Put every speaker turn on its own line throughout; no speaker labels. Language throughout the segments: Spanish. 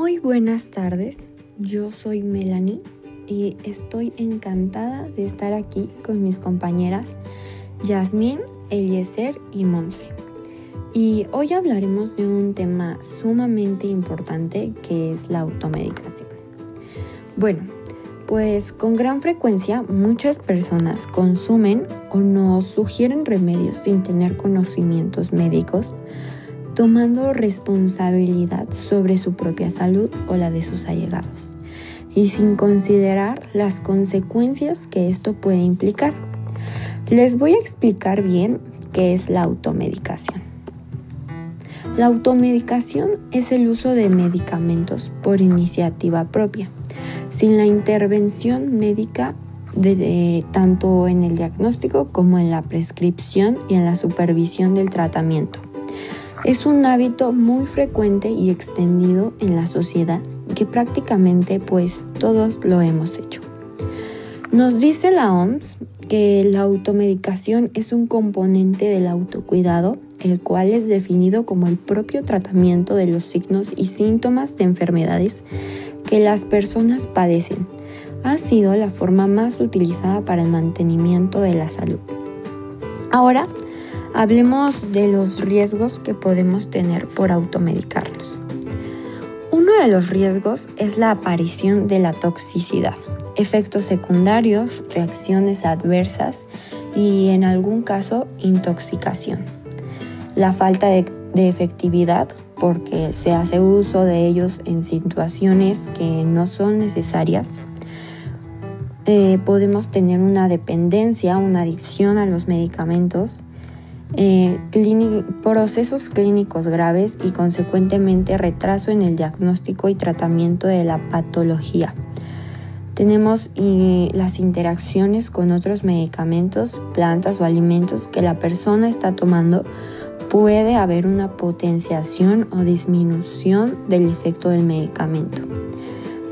Muy buenas tardes, yo soy Melanie y estoy encantada de estar aquí con mis compañeras Yasmín, Eliezer y Monse. Y hoy hablaremos de un tema sumamente importante que es la automedicación. Bueno, pues con gran frecuencia muchas personas consumen o nos sugieren remedios sin tener conocimientos médicos tomando responsabilidad sobre su propia salud o la de sus allegados, y sin considerar las consecuencias que esto puede implicar. Les voy a explicar bien qué es la automedicación. La automedicación es el uso de medicamentos por iniciativa propia, sin la intervención médica de, tanto en el diagnóstico como en la prescripción y en la supervisión del tratamiento es un hábito muy frecuente y extendido en la sociedad que prácticamente pues todos lo hemos hecho. Nos dice la OMS que la automedicación es un componente del autocuidado, el cual es definido como el propio tratamiento de los signos y síntomas de enfermedades que las personas padecen. Ha sido la forma más utilizada para el mantenimiento de la salud. Ahora, Hablemos de los riesgos que podemos tener por automedicarnos. Uno de los riesgos es la aparición de la toxicidad, efectos secundarios, reacciones adversas y en algún caso intoxicación. La falta de, efectividad porque se hace uso de ellos en situaciones que no son necesarias. Eh, podemos tener una dependencia, una adicción a los medicamentos eh, procesos clínicos graves y consecuentemente retraso en el diagnóstico y tratamiento de la patología. Tenemos las interacciones con otros medicamentos, plantas o alimentos que la persona está tomando. Puede haber una potenciación o disminución del efecto del medicamento.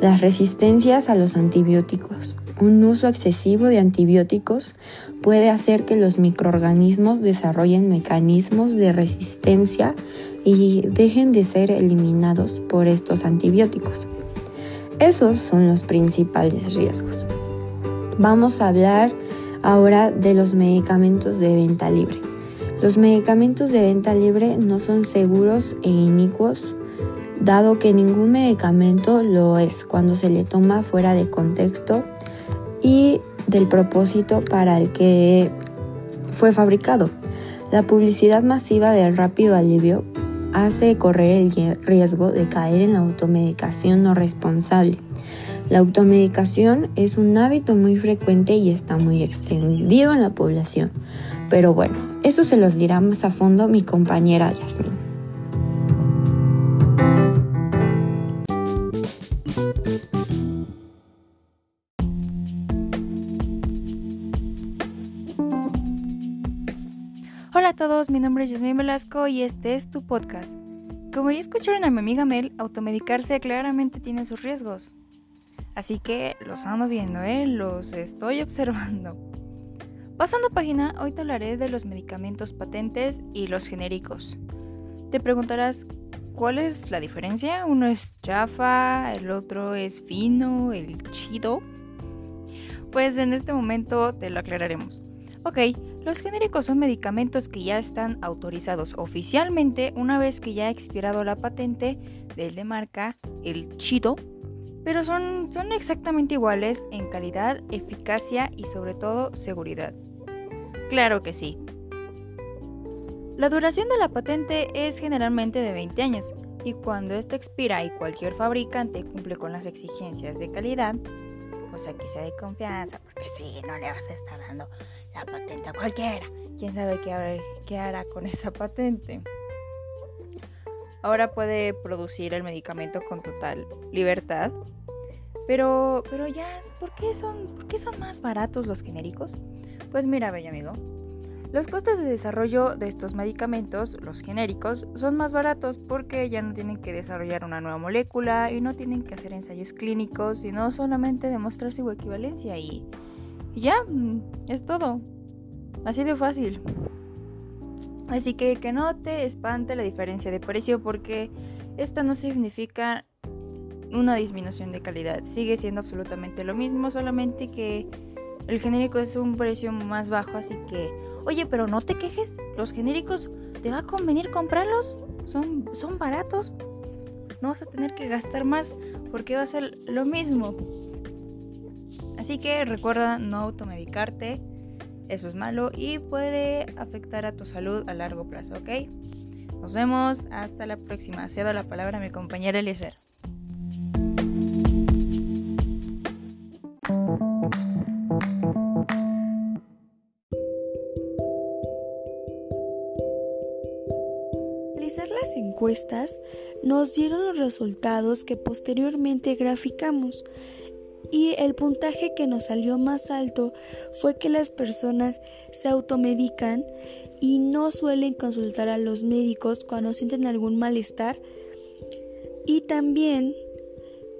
Las resistencias a los antibióticos. Un uso excesivo de antibióticos puede hacer que los microorganismos desarrollen mecanismos de resistencia y dejen de ser eliminados por estos antibióticos. Esos son los principales riesgos. Vamos a hablar ahora de los medicamentos de venta libre. Los medicamentos de venta libre no son seguros e inicuos, dado que ningún medicamento lo es cuando se le toma fuera de contexto y del propósito para el que fue fabricado. La publicidad masiva del rápido alivio hace correr el riesgo de caer en la automedicación no responsable. La automedicación es un hábito muy frecuente y está muy extendido en la población. Pero bueno, eso se los dirá más a fondo mi compañera Yasmin.
Hola a todos, mi nombre es Yasmin Velasco y este es tu podcast. Como ya escucharon a mi amiga Mel, automedicarse claramente tiene sus riesgos. Así que los ando viendo, ¿eh? los estoy observando. Pasando página, hoy te hablaré de los medicamentos patentes y los genéricos. Te preguntarás, ¿cuál es la diferencia? Uno es chafa, el otro es fino, el chido. Pues en este momento te lo aclararemos. Ok, los genéricos son medicamentos que ya están autorizados oficialmente una vez que ya ha expirado la patente del de marca, el chido, pero son, son exactamente iguales en calidad, eficacia y sobre todo seguridad. Claro que sí. La duración de la patente es generalmente de 20 años y cuando esta expira y cualquier fabricante cumple con las exigencias de calidad, pues aquí sea de confianza, porque sí, no le vas a estar dando la patente a cualquiera. ¿Quién sabe qué, qué hará con esa patente? Ahora puede producir el medicamento con total libertad. Pero, pero ya, ¿por qué, son, ¿por qué son más baratos los genéricos? Pues mira, bello amigo. Los costes de desarrollo de estos medicamentos, los genéricos, son más baratos porque ya no tienen que desarrollar una nueva molécula y no tienen que hacer ensayos clínicos, sino solamente demostrar su equivalencia y y ya, mm, es todo. Así de fácil. Así que que no te espante la diferencia de precio porque esta no significa una disminución de calidad. Sigue siendo absolutamente lo mismo, solamente que el genérico es un precio más bajo, así que, oye, pero no te quejes, los genéricos te va a convenir comprarlos, son, son baratos, no vas a tener que gastar más porque va a ser lo mismo. Así que recuerda no automedicarte, eso es malo y puede afectar a tu salud a largo plazo, ¿ok? Nos vemos, hasta la próxima. Cedo la palabra a mi compañera Eliezer.
realizar las encuestas nos dieron los resultados que posteriormente graficamos y el puntaje que nos salió más alto fue que las personas se automedican y no suelen consultar a los médicos cuando sienten algún malestar y también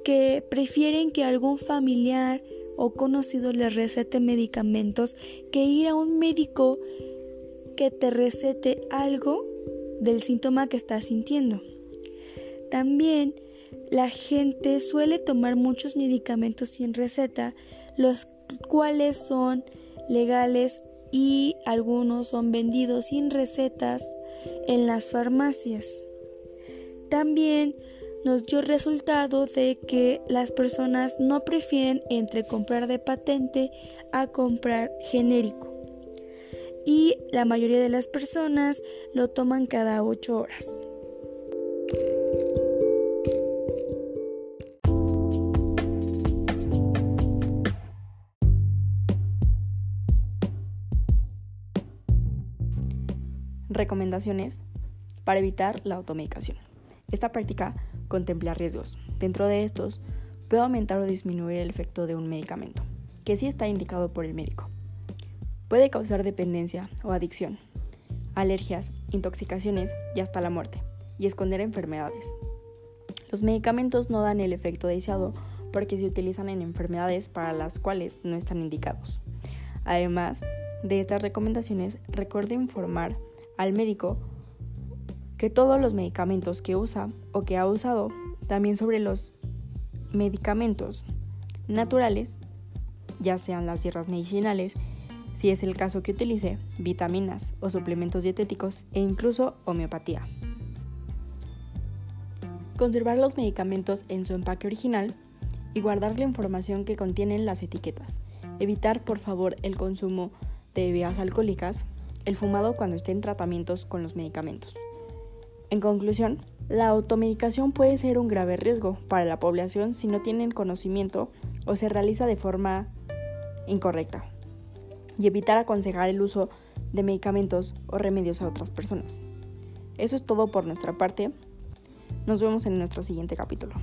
que prefieren que algún familiar o conocido les recete medicamentos que ir a un médico que te recete algo del síntoma que estás sintiendo. También la gente suele tomar muchos medicamentos sin receta, los cuales son legales y algunos son vendidos sin recetas en las farmacias. También nos dio resultado de que las personas no prefieren entre comprar de patente a comprar genérico y la mayoría de las personas lo toman cada 8 horas.
Recomendaciones para evitar la automedicación. Esta práctica contempla riesgos. Dentro de estos, puede aumentar o disminuir el efecto de un medicamento, que sí está indicado por el médico. Puede causar dependencia o adicción, alergias, intoxicaciones y hasta la muerte, y esconder enfermedades. Los medicamentos no dan el efecto deseado porque se utilizan en enfermedades para las cuales no están indicados. Además de estas recomendaciones, recuerde informar al médico que todos los medicamentos que usa o que ha usado, también sobre los medicamentos naturales, ya sean las hierbas medicinales, si es el caso que utilice vitaminas o suplementos dietéticos e incluso homeopatía. Conservar los medicamentos en su empaque original y guardar la información que contienen las etiquetas. Evitar por favor el consumo de bebidas alcohólicas, el fumado cuando esté en tratamientos con los medicamentos. En conclusión, la automedicación puede ser un grave riesgo para la población si no tienen conocimiento o se realiza de forma incorrecta y evitar aconsejar el uso de medicamentos o remedios a otras personas. Eso es todo por nuestra parte. Nos vemos en nuestro siguiente capítulo.